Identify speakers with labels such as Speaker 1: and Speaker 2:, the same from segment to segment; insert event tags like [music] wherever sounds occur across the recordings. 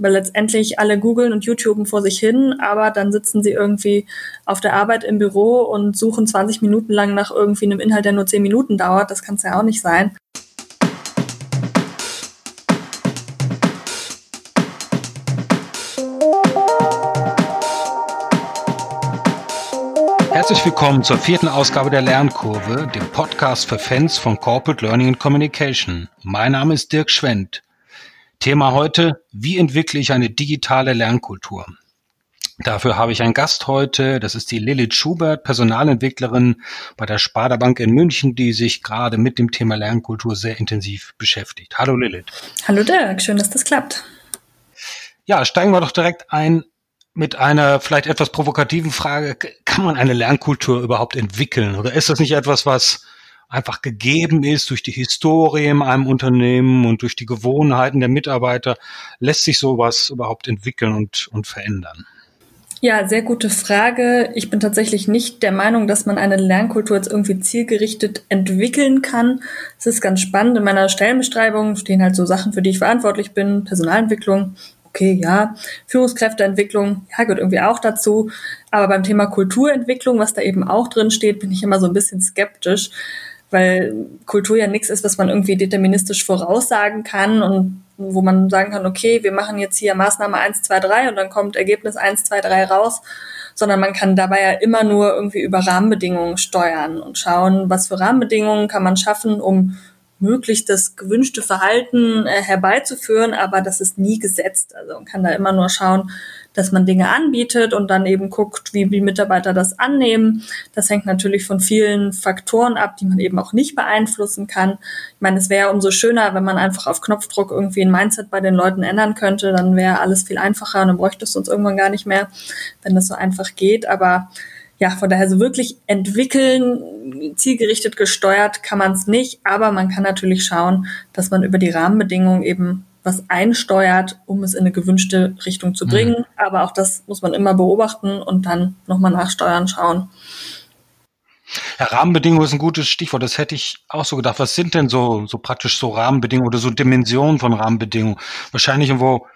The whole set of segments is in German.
Speaker 1: weil letztendlich alle googeln und YouTuben vor sich hin, aber dann sitzen sie irgendwie auf der Arbeit im Büro und suchen 20 Minuten lang nach irgendwie einem Inhalt, der nur 10 Minuten dauert. Das kann es ja auch nicht sein.
Speaker 2: Herzlich willkommen zur vierten Ausgabe der Lernkurve, dem Podcast für Fans von Corporate Learning and Communication. Mein Name ist Dirk Schwendt. Thema heute, wie entwickle ich eine digitale Lernkultur? Dafür habe ich einen Gast heute, das ist die Lilith Schubert, Personalentwicklerin bei der Sparda Bank in München, die sich gerade mit dem Thema Lernkultur sehr intensiv beschäftigt. Hallo Lilith.
Speaker 1: Hallo Dirk, schön, dass das klappt.
Speaker 2: Ja, steigen wir doch direkt ein mit einer vielleicht etwas provokativen Frage. Kann man eine Lernkultur überhaupt entwickeln? Oder ist das nicht etwas, was einfach gegeben ist durch die Historie in einem Unternehmen und durch die Gewohnheiten der Mitarbeiter, lässt sich sowas überhaupt entwickeln und, und verändern?
Speaker 1: Ja, sehr gute Frage. Ich bin tatsächlich nicht der Meinung, dass man eine Lernkultur jetzt irgendwie zielgerichtet entwickeln kann. Es ist ganz spannend. In meiner Stellenbeschreibung stehen halt so Sachen, für die ich verantwortlich bin. Personalentwicklung, okay, ja. Führungskräfteentwicklung, ja, gehört irgendwie auch dazu. Aber beim Thema Kulturentwicklung, was da eben auch drin steht, bin ich immer so ein bisschen skeptisch weil Kultur ja nichts ist, was man irgendwie deterministisch voraussagen kann und wo man sagen kann, okay, wir machen jetzt hier Maßnahme 1, 2, 3 und dann kommt Ergebnis 1, 2, 3 raus, sondern man kann dabei ja immer nur irgendwie über Rahmenbedingungen steuern und schauen, was für Rahmenbedingungen kann man schaffen, um möglichst das gewünschte Verhalten äh, herbeizuführen, aber das ist nie gesetzt. Also man kann da immer nur schauen, dass man Dinge anbietet und dann eben guckt, wie die Mitarbeiter das annehmen. Das hängt natürlich von vielen Faktoren ab, die man eben auch nicht beeinflussen kann. Ich meine, es wäre umso schöner, wenn man einfach auf Knopfdruck irgendwie ein Mindset bei den Leuten ändern könnte, dann wäre alles viel einfacher und dann bräuchte es uns irgendwann gar nicht mehr, wenn das so einfach geht. Aber ja, von daher so wirklich entwickeln, zielgerichtet gesteuert kann man es nicht, aber man kann natürlich schauen, dass man über die Rahmenbedingungen eben was einsteuert, um es in eine gewünschte Richtung zu bringen. Mhm. Aber auch das muss man immer beobachten und dann nochmal nachsteuern, schauen.
Speaker 2: Ja, Rahmenbedingungen ist ein gutes Stichwort. Das hätte ich auch so gedacht. Was sind denn so, so praktisch so Rahmenbedingungen oder so Dimensionen von Rahmenbedingungen? Wahrscheinlich irgendwo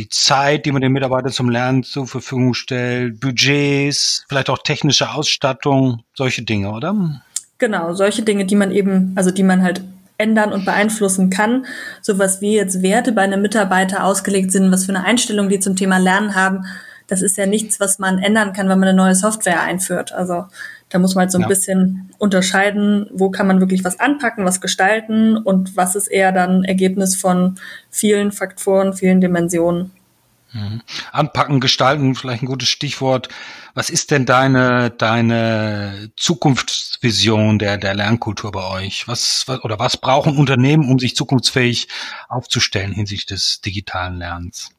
Speaker 2: die Zeit, die man den Mitarbeitern zum Lernen zur Verfügung stellt, Budgets, vielleicht auch technische Ausstattung, solche Dinge, oder?
Speaker 1: Genau, solche Dinge, die man eben, also die man halt ändern und beeinflussen kann. Sowas wie jetzt Werte bei einem Mitarbeiter ausgelegt sind, was für eine Einstellung die zum Thema Lernen haben, das ist ja nichts, was man ändern kann, wenn man eine neue Software einführt. Also da muss man halt so ein ja. bisschen unterscheiden, wo kann man wirklich was anpacken, was gestalten und was ist eher dann Ergebnis von vielen Faktoren, vielen Dimensionen.
Speaker 2: Mhm. Anpacken, gestalten, vielleicht ein gutes Stichwort. Was ist denn deine, deine Zukunftsvision der, der Lernkultur bei euch? Was, was, oder was brauchen Unternehmen, um sich zukunftsfähig aufzustellen hinsichtlich des digitalen Lernens?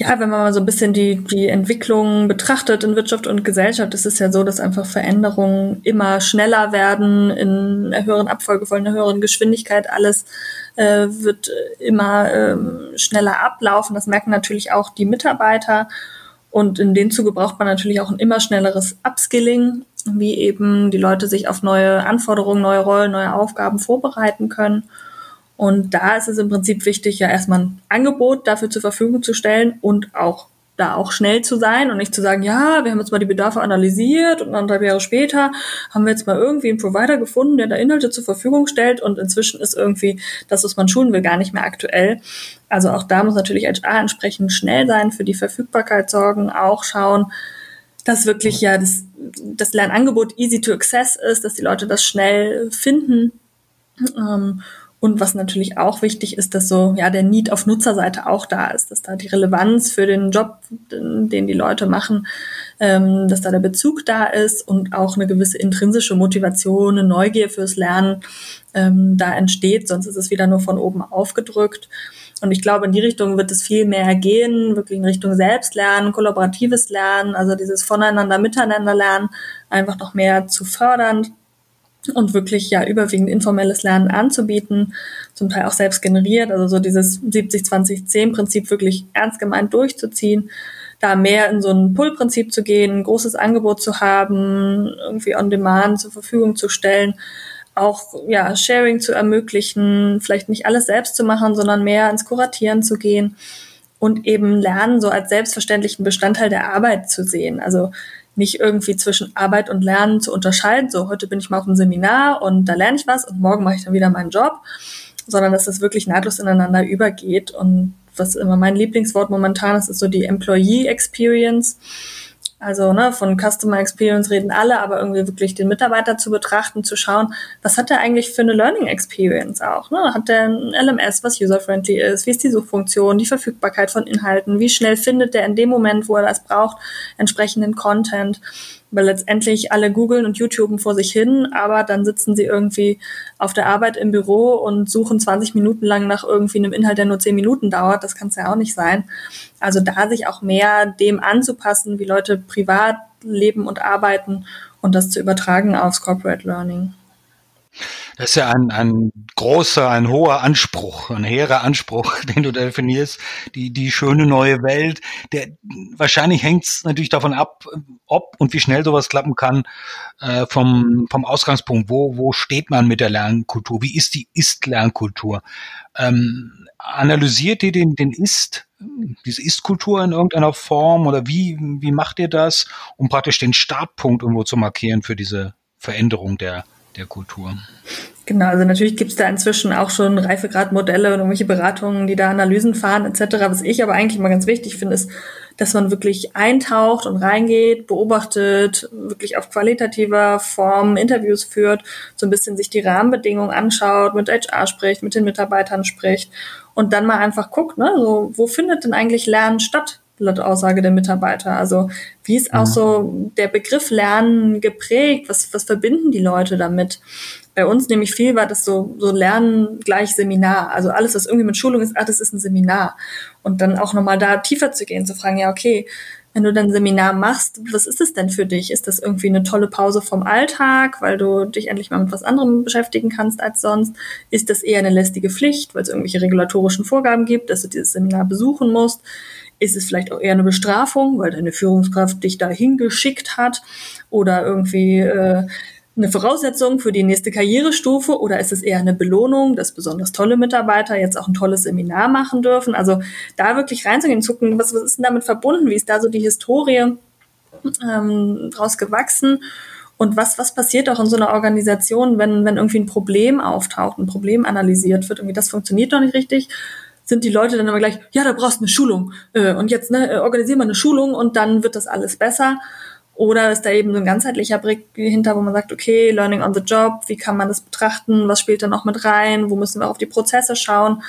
Speaker 1: Ja, wenn man mal so ein bisschen die, die Entwicklung betrachtet in Wirtschaft und Gesellschaft, ist es ja so, dass einfach Veränderungen immer schneller werden, in einer höheren Abfolge, von einer höheren Geschwindigkeit. Alles äh, wird immer ähm, schneller ablaufen. Das merken natürlich auch die Mitarbeiter. Und in dem Zuge braucht man natürlich auch ein immer schnelleres Upskilling, wie eben die Leute sich auf neue Anforderungen, neue Rollen, neue Aufgaben vorbereiten können. Und da ist es im Prinzip wichtig, ja erstmal ein Angebot dafür zur Verfügung zu stellen und auch da auch schnell zu sein und nicht zu sagen, ja, wir haben jetzt mal die Bedarfe analysiert und anderthalb Jahre später haben wir jetzt mal irgendwie einen Provider gefunden, der da Inhalte zur Verfügung stellt und inzwischen ist irgendwie das, was man schulen will, gar nicht mehr aktuell. Also auch da muss natürlich HR entsprechend schnell sein, für die Verfügbarkeit sorgen, auch schauen, dass wirklich ja das, das Lernangebot easy to access ist, dass die Leute das schnell finden. Ähm, und was natürlich auch wichtig ist, dass so ja der Need auf Nutzerseite auch da ist, dass da die Relevanz für den Job, den die Leute machen, ähm, dass da der Bezug da ist und auch eine gewisse intrinsische Motivation, eine Neugier fürs Lernen ähm, da entsteht. Sonst ist es wieder nur von oben aufgedrückt. Und ich glaube, in die Richtung wird es viel mehr gehen, wirklich in Richtung Selbstlernen, kollaboratives Lernen, also dieses Voneinander, Miteinander lernen, einfach noch mehr zu fördern und wirklich ja überwiegend informelles Lernen anzubieten, zum Teil auch selbst generiert, also so dieses 70-20-10-Prinzip wirklich ernst gemeint durchzuziehen, da mehr in so ein Pull-Prinzip zu gehen, ein großes Angebot zu haben, irgendwie on demand zur Verfügung zu stellen, auch ja Sharing zu ermöglichen, vielleicht nicht alles selbst zu machen, sondern mehr ins Kuratieren zu gehen und eben Lernen so als selbstverständlichen Bestandteil der Arbeit zu sehen. Also nicht irgendwie zwischen Arbeit und Lernen zu unterscheiden. So, heute bin ich mal auf einem Seminar und da lerne ich was und morgen mache ich dann wieder meinen Job, sondern dass das wirklich nahtlos ineinander übergeht. Und was immer mein Lieblingswort momentan ist, ist so die Employee Experience. Also ne, von Customer Experience reden alle, aber irgendwie wirklich den Mitarbeiter zu betrachten, zu schauen, was hat er eigentlich für eine Learning Experience auch? Ne? Hat der ein LMS, was user-friendly ist? Wie ist die Suchfunktion, die Verfügbarkeit von Inhalten? Wie schnell findet der in dem Moment, wo er das braucht, entsprechenden Content? Weil letztendlich alle googeln und YouTuben vor sich hin, aber dann sitzen sie irgendwie auf der Arbeit im Büro und suchen 20 Minuten lang nach irgendwie einem Inhalt, der nur 10 Minuten dauert. Das kann es ja auch nicht sein. Also da sich auch mehr dem anzupassen, wie Leute privat leben und arbeiten und das zu übertragen aufs Corporate Learning.
Speaker 2: Das ist ja ein, ein großer, ein hoher Anspruch, ein hehrer Anspruch, [laughs] den du definierst. Die, die schöne neue Welt. Der, wahrscheinlich hängt es natürlich davon ab, ob und wie schnell sowas klappen kann, äh, vom, vom Ausgangspunkt. Wo, wo steht man mit der Lernkultur? Wie ist die Ist-Lernkultur? Ähm, analysiert ihr den, den Ist, diese Ist-Kultur in irgendeiner Form oder wie, wie macht ihr das, um praktisch den Startpunkt irgendwo zu markieren für diese Veränderung der der Kultur.
Speaker 1: Genau, also natürlich gibt es da inzwischen auch schon Reifegradmodelle und irgendwelche Beratungen, die da Analysen fahren etc. Was ich aber eigentlich mal ganz wichtig finde, ist, dass man wirklich eintaucht und reingeht, beobachtet, wirklich auf qualitativer Form Interviews führt, so ein bisschen sich die Rahmenbedingungen anschaut, mit HR spricht, mit den Mitarbeitern spricht und dann mal einfach guckt, ne, so, wo findet denn eigentlich Lernen statt? Laut Aussage der Mitarbeiter. Also wie ist auch mhm. so der Begriff Lernen geprägt? Was, was verbinden die Leute damit? Bei uns nämlich viel war das so, so Lernen gleich Seminar. Also alles, was irgendwie mit Schulung ist, ah, das ist ein Seminar. Und dann auch nochmal da tiefer zu gehen, zu fragen, ja, okay, wenn du dann ein Seminar machst, was ist es denn für dich? Ist das irgendwie eine tolle Pause vom Alltag, weil du dich endlich mal mit was anderem beschäftigen kannst als sonst? Ist das eher eine lästige Pflicht, weil es irgendwelche regulatorischen Vorgaben gibt, dass du dieses Seminar besuchen musst? Ist es vielleicht auch eher eine Bestrafung, weil deine Führungskraft dich dahin geschickt hat oder irgendwie äh, eine Voraussetzung für die nächste Karrierestufe oder ist es eher eine Belohnung, dass besonders tolle Mitarbeiter jetzt auch ein tolles Seminar machen dürfen? Also da wirklich reinzugehen, zu gucken, was, was ist denn damit verbunden? Wie ist da so die Historie ähm, draus gewachsen? Und was, was passiert auch in so einer Organisation, wenn, wenn irgendwie ein Problem auftaucht, ein Problem analysiert wird, irgendwie das funktioniert doch nicht richtig? Sind die Leute dann aber gleich, ja, da brauchst du eine Schulung äh, und jetzt ne, äh, organisieren wir eine Schulung und dann wird das alles besser. Oder ist da eben so ein ganzheitlicher Blick hinter, wo man sagt, okay, Learning on the Job, wie kann man das betrachten, was spielt da noch mit rein, wo müssen wir auf die Prozesse schauen?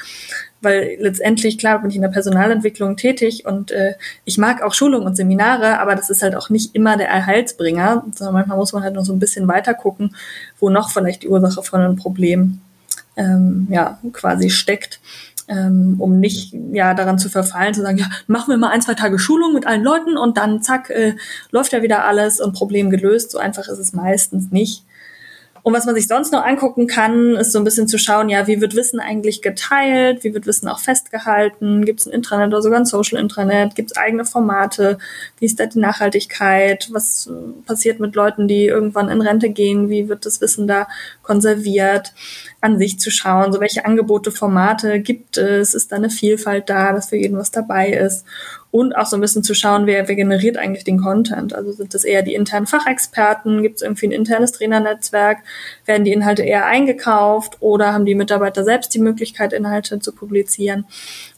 Speaker 1: Weil letztendlich, klar, bin ich in der Personalentwicklung tätig und äh, ich mag auch Schulungen und Seminare, aber das ist halt auch nicht immer der Erhaltsbringer, sondern manchmal muss man halt noch so ein bisschen weiter gucken, wo noch vielleicht die Ursache von einem Problem ähm, ja, quasi steckt ähm, um nicht ja daran zu verfallen, zu sagen, ja, machen wir mal ein, zwei Tage Schulung mit allen Leuten und dann zack, äh, läuft ja wieder alles und Problem gelöst. So einfach ist es meistens nicht. Und was man sich sonst noch angucken kann, ist so ein bisschen zu schauen, ja, wie wird Wissen eigentlich geteilt, wie wird Wissen auch festgehalten, gibt es ein Intranet oder sogar ein Social Intranet, gibt es eigene Formate, wie ist da die Nachhaltigkeit, was passiert mit Leuten, die irgendwann in Rente gehen, wie wird das Wissen da konserviert, an sich zu schauen, so welche Angebote, Formate gibt es, ist da eine Vielfalt da, dass für jeden was dabei ist und auch so ein bisschen zu schauen, wer, wer generiert eigentlich den Content. Also sind das eher die internen Fachexperten, gibt es irgendwie ein internes Trainernetzwerk, werden die Inhalte eher eingekauft oder haben die Mitarbeiter selbst die Möglichkeit, Inhalte zu publizieren.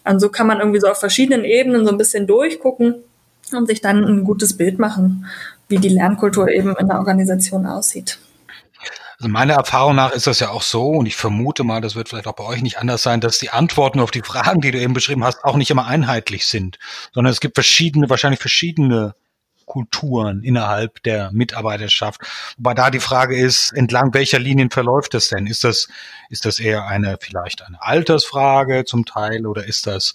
Speaker 1: Und so kann man irgendwie so auf verschiedenen Ebenen so ein bisschen durchgucken und sich dann ein gutes Bild machen, wie die Lernkultur eben in der Organisation aussieht.
Speaker 2: Also meiner Erfahrung nach ist das ja auch so, und ich vermute mal, das wird vielleicht auch bei euch nicht anders sein, dass die Antworten auf die Fragen, die du eben beschrieben hast, auch nicht immer einheitlich sind, sondern es gibt verschiedene, wahrscheinlich verschiedene Kulturen innerhalb der Mitarbeiterschaft. Wobei da die Frage ist, entlang welcher Linien verläuft das denn? Ist das, ist das eher eine, vielleicht eine Altersfrage zum Teil oder ist das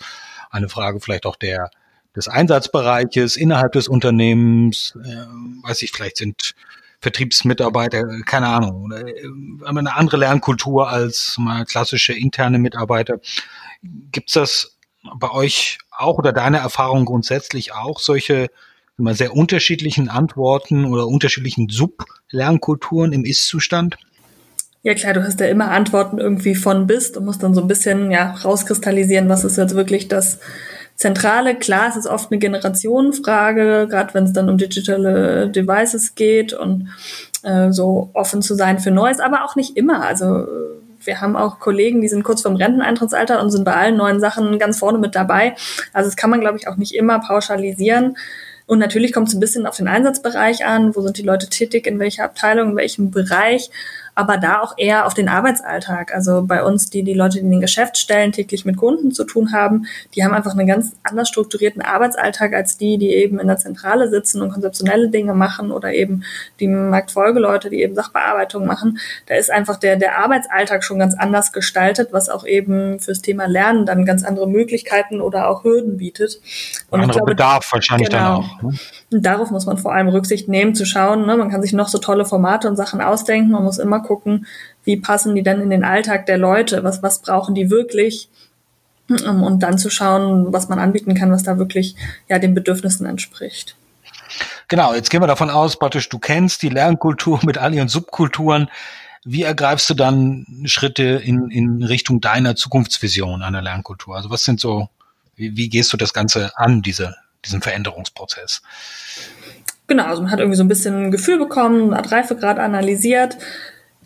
Speaker 2: eine Frage vielleicht auch der, des Einsatzbereiches innerhalb des Unternehmens? Äh, weiß ich, vielleicht sind Vertriebsmitarbeiter, keine Ahnung, oder äh, eine andere Lernkultur als mal klassische interne Mitarbeiter. Gibt's das bei euch auch oder deine Erfahrung grundsätzlich auch solche immer sehr unterschiedlichen Antworten oder unterschiedlichen Sub-Lernkulturen im Ist-Zustand?
Speaker 1: Ja klar, du hast ja immer Antworten irgendwie von bis und musst dann so ein bisschen ja rauskristallisieren, was ist jetzt wirklich das Zentrale. Klar, es ist oft eine Generationenfrage, gerade wenn es dann um digitale Devices geht und äh, so offen zu sein für Neues, aber auch nicht immer. Also wir haben auch Kollegen, die sind kurz vorm Renteneintrittsalter und sind bei allen neuen Sachen ganz vorne mit dabei. Also das kann man, glaube ich, auch nicht immer pauschalisieren. Und natürlich kommt es ein bisschen auf den Einsatzbereich an, wo sind die Leute tätig, in welcher Abteilung, in welchem Bereich aber da auch eher auf den Arbeitsalltag. Also bei uns, die die Leute, die in den Geschäftsstellen täglich mit Kunden zu tun haben, die haben einfach einen ganz anders strukturierten Arbeitsalltag als die, die eben in der Zentrale sitzen und konzeptionelle Dinge machen oder eben die Marktfolgeleute, die eben Sachbearbeitung machen. Da ist einfach der, der Arbeitsalltag schon ganz anders gestaltet, was auch eben fürs Thema Lernen dann ganz andere Möglichkeiten oder auch Hürden bietet.
Speaker 2: Und andere glaube, Bedarf wahrscheinlich genau, dann auch. Ne?
Speaker 1: Und darauf muss man vor allem Rücksicht nehmen, zu schauen. Ne? Man kann sich noch so tolle Formate und Sachen ausdenken. Man muss immer gucken, wie passen die dann in den Alltag der Leute, was, was brauchen die wirklich ähm, und dann zu schauen, was man anbieten kann, was da wirklich ja den Bedürfnissen entspricht.
Speaker 2: Genau, jetzt gehen wir davon aus, praktisch du kennst die Lernkultur [laughs] mit all ihren Subkulturen. Wie ergreifst du dann Schritte in, in Richtung deiner Zukunftsvision einer Lernkultur? Also was sind so, wie, wie gehst du das Ganze an, diese, diesen Veränderungsprozess?
Speaker 1: Genau, also man hat irgendwie so ein bisschen ein Gefühl bekommen, hat Reifegrad analysiert,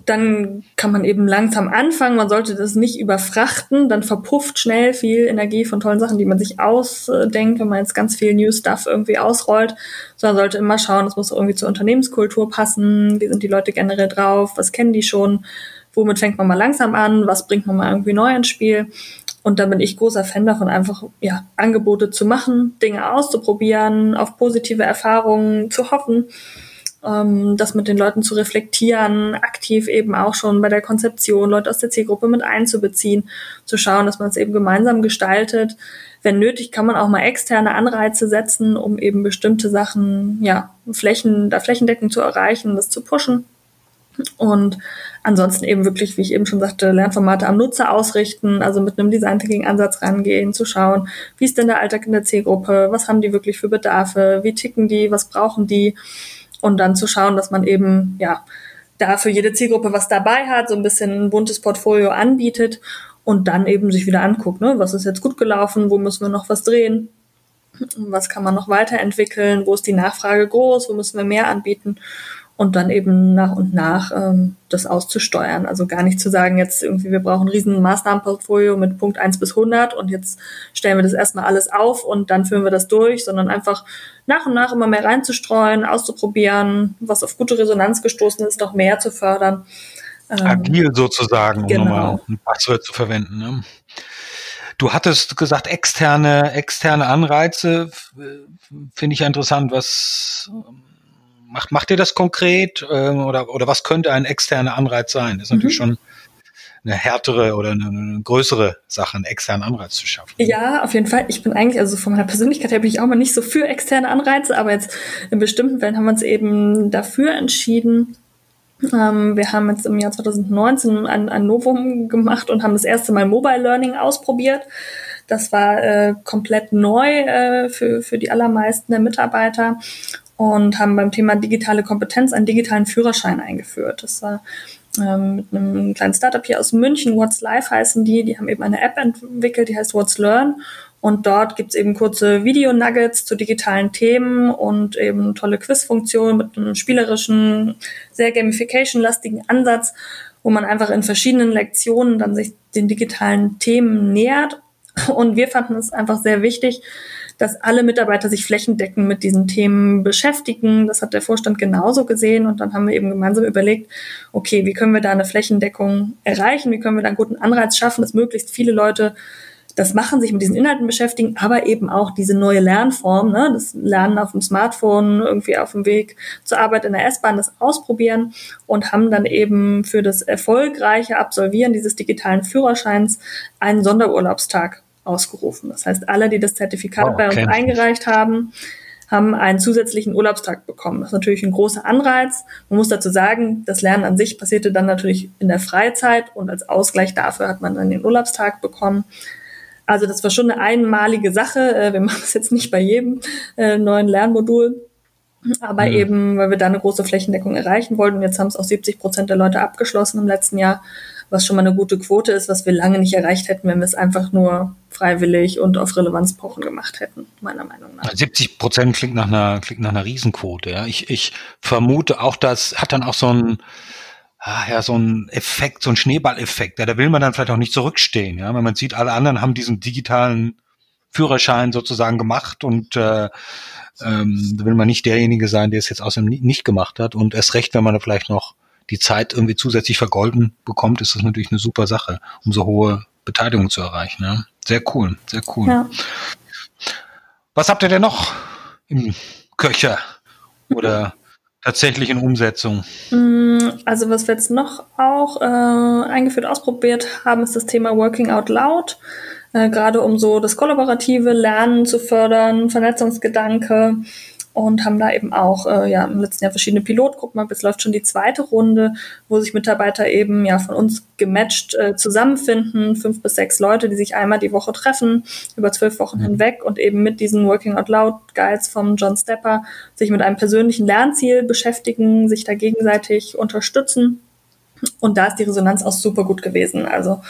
Speaker 1: dann kann man eben langsam anfangen. Man sollte das nicht überfrachten, dann verpufft schnell viel Energie von tollen Sachen, die man sich ausdenkt, wenn man jetzt ganz viel New Stuff irgendwie ausrollt. Sondern sollte immer schauen, das muss irgendwie zur Unternehmenskultur passen. Wie sind die Leute generell drauf? Was kennen die schon? Womit fängt man mal langsam an? Was bringt man mal irgendwie neu ins Spiel? Und da bin ich großer Fan davon, einfach ja, Angebote zu machen, Dinge auszuprobieren, auf positive Erfahrungen zu hoffen ähm, das mit den Leuten zu reflektieren, aktiv eben auch schon bei der Konzeption Leute aus der Zielgruppe mit einzubeziehen, zu schauen, dass man es eben gemeinsam gestaltet. Wenn nötig, kann man auch mal externe Anreize setzen, um eben bestimmte Sachen, ja, Flächen, da flächendeckend zu erreichen, das zu pushen. Und ansonsten eben wirklich, wie ich eben schon sagte, Lernformate am Nutzer ausrichten, also mit einem Design Thinking Ansatz rangehen, zu schauen, wie ist denn der Alltag in der Zielgruppe, was haben die wirklich für Bedarfe, wie ticken die, was brauchen die und dann zu schauen, dass man eben, ja, da für jede Zielgruppe was dabei hat, so ein bisschen ein buntes Portfolio anbietet und dann eben sich wieder anguckt, ne, was ist jetzt gut gelaufen, wo müssen wir noch was drehen, was kann man noch weiterentwickeln, wo ist die Nachfrage groß, wo müssen wir mehr anbieten und dann eben nach und nach ähm, das auszusteuern. Also gar nicht zu sagen, jetzt irgendwie, wir brauchen ein riesen Maßnahmenportfolio mit Punkt 1 bis 100 und jetzt stellen wir das erstmal alles auf und dann führen wir das durch, sondern einfach nach und nach immer mehr reinzustreuen, auszuprobieren, was auf gute Resonanz gestoßen ist, noch mehr zu fördern.
Speaker 2: Ähm, Agil sozusagen, um genau. nochmal ein Passwort zu verwenden. Ne? Du hattest gesagt, externe, externe Anreize, finde ich interessant. Was macht, macht ihr das konkret äh, oder, oder was könnte ein externer Anreiz sein? Das ist natürlich mhm. schon eine härtere oder eine, eine, größere Sache, einen externen Anreiz zu schaffen.
Speaker 1: Ja, auf jeden Fall. Ich bin eigentlich, also von meiner Persönlichkeit her bin ich auch mal nicht so für externe Anreize, aber jetzt in bestimmten Fällen haben wir uns eben dafür entschieden. Ähm, wir haben jetzt im Jahr 2019 ein, ein Novum gemacht und haben das erste Mal Mobile Learning ausprobiert. Das war äh, komplett neu äh, für, für die allermeisten der Mitarbeiter und haben beim Thema digitale Kompetenz einen digitalen Führerschein eingeführt. Das war ähm, mit einem kleinen Startup hier aus München, What's Life heißen die, die haben eben eine App entwickelt, die heißt What's Learn. Und dort gibt's eben kurze Video-Nuggets zu digitalen Themen und eben tolle Quizfunktionen mit einem spielerischen, sehr gamification-lastigen Ansatz, wo man einfach in verschiedenen Lektionen dann sich den digitalen Themen nähert. Und wir fanden es einfach sehr wichtig, dass alle Mitarbeiter sich flächendeckend mit diesen Themen beschäftigen. Das hat der Vorstand genauso gesehen und dann haben wir eben gemeinsam überlegt, okay, wie können wir da eine Flächendeckung erreichen? Wie können wir da einen guten Anreiz schaffen, dass möglichst viele Leute das machen, sich mit diesen Inhalten beschäftigen, aber eben auch diese neue Lernform, ne, das Lernen auf dem Smartphone, irgendwie auf dem Weg zur Arbeit in der S-Bahn, das ausprobieren und haben dann eben für das erfolgreiche Absolvieren dieses digitalen Führerscheins einen Sonderurlaubstag ausgerufen. Das heißt, alle, die das Zertifikat oh, bei uns eingereicht haben, haben einen zusätzlichen Urlaubstag bekommen. Das ist natürlich ein großer Anreiz. Man muss dazu sagen, das Lernen an sich passierte dann natürlich in der Freizeit und als Ausgleich dafür hat man dann den Urlaubstag bekommen. Also das war schon eine einmalige Sache. Äh, wir [laughs] machen das jetzt nicht bei jedem äh, neuen Lernmodul, aber mhm. eben, weil wir da eine große Flächendeckung erreichen wollten. Und jetzt haben es auch 70 Prozent der Leute abgeschlossen im letzten Jahr was schon mal eine gute Quote ist, was wir lange nicht erreicht hätten, wenn wir es einfach nur freiwillig und auf Relevanz pochen gemacht hätten, meiner Meinung nach.
Speaker 2: 70 Prozent klingt nach einer, klingt nach einer Riesenquote. Ja. Ich, ich vermute auch, das hat dann auch so ein, ah, ja, so ein Effekt, so ein Schneeballeffekt. Ja, da will man dann vielleicht auch nicht zurückstehen, ja, weil man sieht, alle anderen haben diesen digitalen Führerschein sozusagen gemacht und äh, ähm, da will man nicht derjenige sein, der es jetzt außerdem nicht gemacht hat. Und erst recht, wenn man da vielleicht noch die Zeit irgendwie zusätzlich vergolden bekommt, ist das natürlich eine super Sache, um so hohe Beteiligung zu erreichen. Ja. Sehr cool, sehr cool. Ja. Was habt ihr denn noch im Köcher oder tatsächlich in Umsetzung?
Speaker 1: Mm, also was wir jetzt noch auch äh, eingeführt, ausprobiert haben, ist das Thema Working Out Loud äh, gerade um so das kollaborative Lernen zu fördern, Vernetzungsgedanke und haben da eben auch äh, ja im letzten Jahr verschiedene Pilotgruppen. Aber jetzt läuft schon die zweite Runde, wo sich Mitarbeiter eben ja von uns gematcht äh, zusammenfinden, fünf bis sechs Leute, die sich einmal die Woche treffen über zwölf Wochen mhm. hinweg und eben mit diesen Working Out Loud Guides vom John Stepper sich mit einem persönlichen Lernziel beschäftigen, sich da gegenseitig unterstützen. Und da ist die Resonanz auch super gut gewesen. Also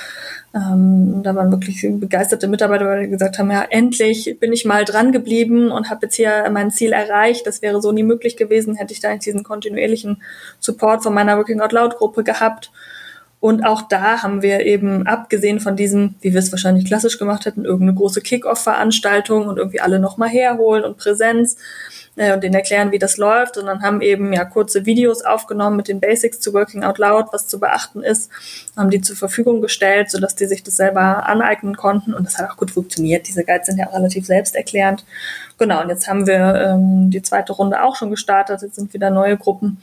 Speaker 1: ähm, da waren wirklich begeisterte Mitarbeiter, die gesagt haben, ja, endlich bin ich mal dran geblieben und habe jetzt hier mein Ziel erreicht. Das wäre so nie möglich gewesen, hätte ich da nicht diesen kontinuierlichen Support von meiner Working Out Loud Gruppe gehabt. Und auch da haben wir eben, abgesehen von diesem, wie wir es wahrscheinlich klassisch gemacht hätten, irgendeine große Kick-Off-Veranstaltung und irgendwie alle nochmal herholen und Präsenz, äh, und denen erklären, wie das läuft, sondern haben eben ja kurze Videos aufgenommen mit den Basics zu Working Out Loud, was zu beachten ist, haben die zur Verfügung gestellt, sodass die sich das selber aneignen konnten und das hat auch gut funktioniert. Diese Guides sind ja auch relativ selbsterklärend. Genau, und jetzt haben wir ähm, die zweite Runde auch schon gestartet, jetzt sind wieder neue Gruppen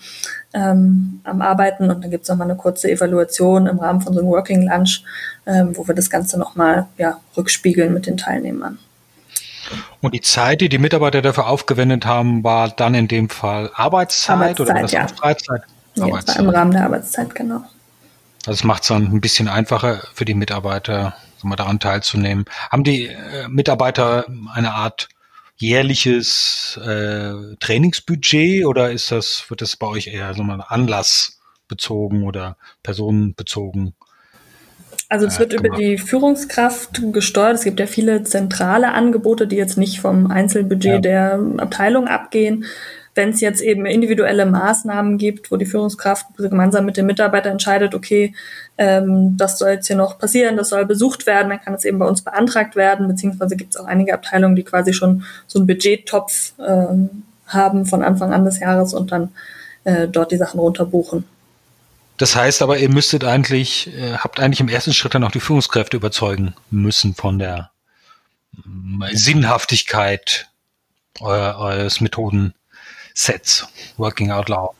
Speaker 1: ähm, am Arbeiten und dann gibt es nochmal eine kurze Evaluation im Rahmen von so einem Working Lunch, ähm, wo wir das Ganze nochmal ja, rückspiegeln mit den Teilnehmern.
Speaker 2: Und die Zeit, die die Mitarbeiter dafür aufgewendet haben, war dann in dem Fall Arbeitszeit, Arbeitszeit oder war das
Speaker 1: ja. Freizeit? Ja, Arbeitszeit. war im Rahmen der Arbeitszeit, genau.
Speaker 2: Also es macht es dann ein bisschen einfacher für die Mitarbeiter, mal daran teilzunehmen. Haben die äh, Mitarbeiter eine Art jährliches äh, Trainingsbudget oder ist das, wird das bei euch eher so mal anlassbezogen oder personenbezogen?
Speaker 1: Also es wird über die Führungskraft gesteuert. Es gibt ja viele zentrale Angebote, die jetzt nicht vom Einzelbudget ja. der Abteilung abgehen. Wenn es jetzt eben individuelle Maßnahmen gibt, wo die Führungskraft gemeinsam mit dem Mitarbeiter entscheidet, okay, ähm, das soll jetzt hier noch passieren, das soll besucht werden, dann kann es eben bei uns beantragt werden, beziehungsweise gibt es auch einige Abteilungen, die quasi schon so einen Budgettopf ähm, haben von Anfang an des Jahres und dann äh, dort die Sachen runterbuchen.
Speaker 2: Das heißt aber, ihr müsstet eigentlich, äh, habt eigentlich im ersten Schritt dann auch die Führungskräfte überzeugen müssen von der äh, Sinnhaftigkeit euer, eures Methodensets, Working Out Loud.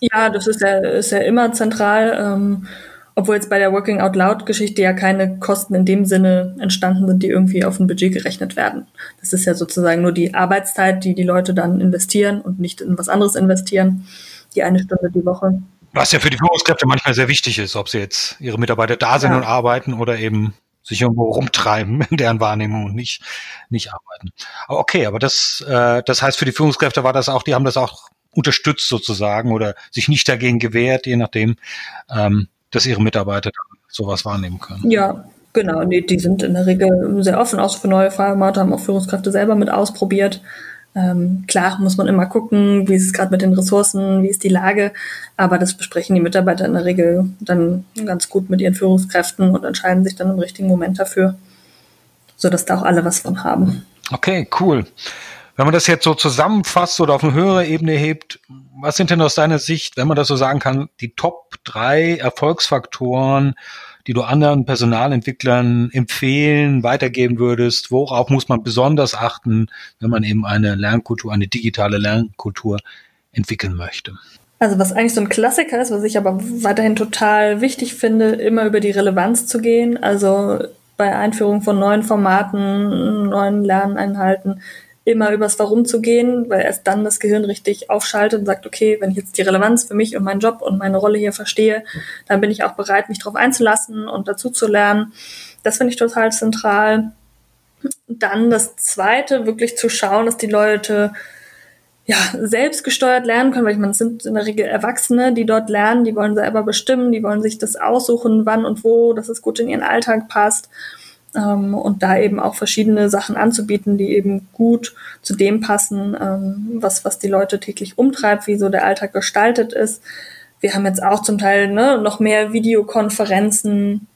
Speaker 1: Ja, das ist ja, ist ja immer zentral, ähm, obwohl jetzt bei der Working Out Loud Geschichte ja keine Kosten in dem Sinne entstanden sind, die irgendwie auf ein Budget gerechnet werden. Das ist ja sozusagen nur die Arbeitszeit, die die Leute dann investieren und nicht in was anderes investieren, die eine Stunde die Woche.
Speaker 2: Was ja für die Führungskräfte manchmal sehr wichtig ist, ob sie jetzt ihre Mitarbeiter da sind ja. und arbeiten oder eben sich irgendwo rumtreiben [laughs] in deren Wahrnehmung und nicht, nicht arbeiten. Aber okay, aber das, äh, das heißt, für die Führungskräfte war das auch, die haben das auch unterstützt sozusagen oder sich nicht dagegen gewehrt, je nachdem, ähm, dass ihre Mitarbeiter sowas wahrnehmen können.
Speaker 1: Ja, genau. Nee, die sind in der Regel sehr offen, auch für neue Formate, haben auch Führungskräfte selber mit ausprobiert. Ähm, klar muss man immer gucken, wie ist es gerade mit den Ressourcen, wie ist die Lage, aber das besprechen die Mitarbeiter in der Regel dann ganz gut mit ihren Führungskräften und entscheiden sich dann im richtigen Moment dafür, sodass da auch alle was von haben.
Speaker 2: Okay, cool. Wenn man das jetzt so zusammenfasst oder auf eine höhere Ebene hebt, was sind denn aus deiner Sicht, wenn man das so sagen kann, die Top drei Erfolgsfaktoren die du anderen Personalentwicklern empfehlen, weitergeben würdest? Worauf muss man besonders achten, wenn man eben eine Lernkultur, eine digitale Lernkultur entwickeln möchte?
Speaker 1: Also was eigentlich so ein Klassiker ist, was ich aber weiterhin total wichtig finde, immer über die Relevanz zu gehen. Also bei Einführung von neuen Formaten, neuen Lerneinhalten immer übers Warum zu gehen, weil erst dann das Gehirn richtig aufschaltet und sagt, okay, wenn ich jetzt die Relevanz für mich und meinen Job und meine Rolle hier verstehe, dann bin ich auch bereit, mich darauf einzulassen und dazu zu lernen. Das finde ich total zentral. Dann das Zweite, wirklich zu schauen, dass die Leute ja, selbst gesteuert lernen können, weil ich meine, es sind in der Regel Erwachsene, die dort lernen, die wollen selber bestimmen, die wollen sich das aussuchen, wann und wo, dass es gut in ihren Alltag passt. Ähm, und da eben auch verschiedene Sachen anzubieten, die eben gut zu dem passen, ähm, was, was die Leute täglich umtreibt, wie so der Alltag gestaltet ist. Wir haben jetzt auch zum Teil ne, noch mehr Videokonferenzen,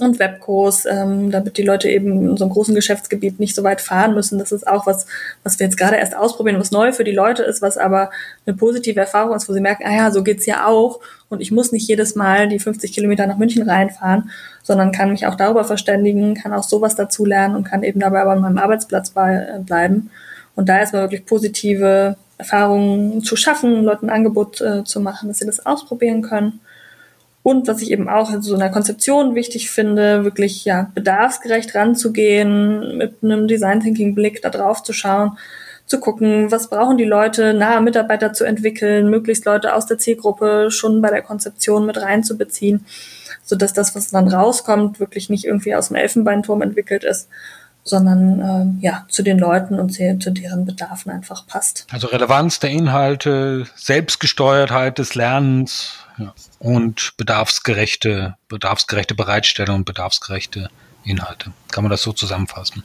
Speaker 1: und Webkurs, ähm, damit die Leute eben in so einem großen Geschäftsgebiet nicht so weit fahren müssen. Das ist auch was, was wir jetzt gerade erst ausprobieren, was neu für die Leute ist, was aber eine positive Erfahrung ist, wo sie merken, ah ja, so geht's ja auch und ich muss nicht jedes Mal die 50 Kilometer nach München reinfahren, sondern kann mich auch darüber verständigen, kann auch sowas dazulernen und kann eben dabei aber an meinem Arbeitsplatz bei, äh, bleiben. Und da erstmal wirklich positive Erfahrungen zu schaffen, Leuten ein Angebot äh, zu machen, dass sie das ausprobieren können. Und was ich eben auch in so einer Konzeption wichtig finde, wirklich ja bedarfsgerecht ranzugehen, mit einem Design Thinking Blick da drauf zu schauen, zu gucken, was brauchen die Leute, nahe Mitarbeiter zu entwickeln, möglichst Leute aus der Zielgruppe schon bei der Konzeption mit reinzubeziehen, so dass das, was dann rauskommt, wirklich nicht irgendwie aus dem Elfenbeinturm entwickelt ist, sondern äh, ja zu den Leuten und zu deren Bedarfen einfach passt.
Speaker 2: Also Relevanz der Inhalte, Selbstgesteuertheit des Lernens, ja. Und bedarfsgerechte, bedarfsgerechte Bereitstellung und bedarfsgerechte Inhalte. Kann man das so zusammenfassen?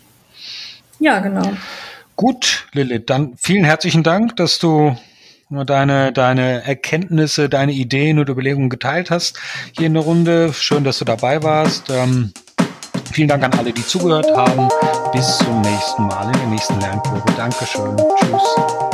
Speaker 1: Ja, genau.
Speaker 2: Gut, Lilith, dann vielen herzlichen Dank, dass du deine, deine Erkenntnisse, deine Ideen und Überlegungen geteilt hast hier in der Runde. Schön, dass du dabei warst. Ähm, vielen Dank an alle, die zugehört haben. Bis zum nächsten Mal in der nächsten Lernkurve. Dankeschön. Tschüss.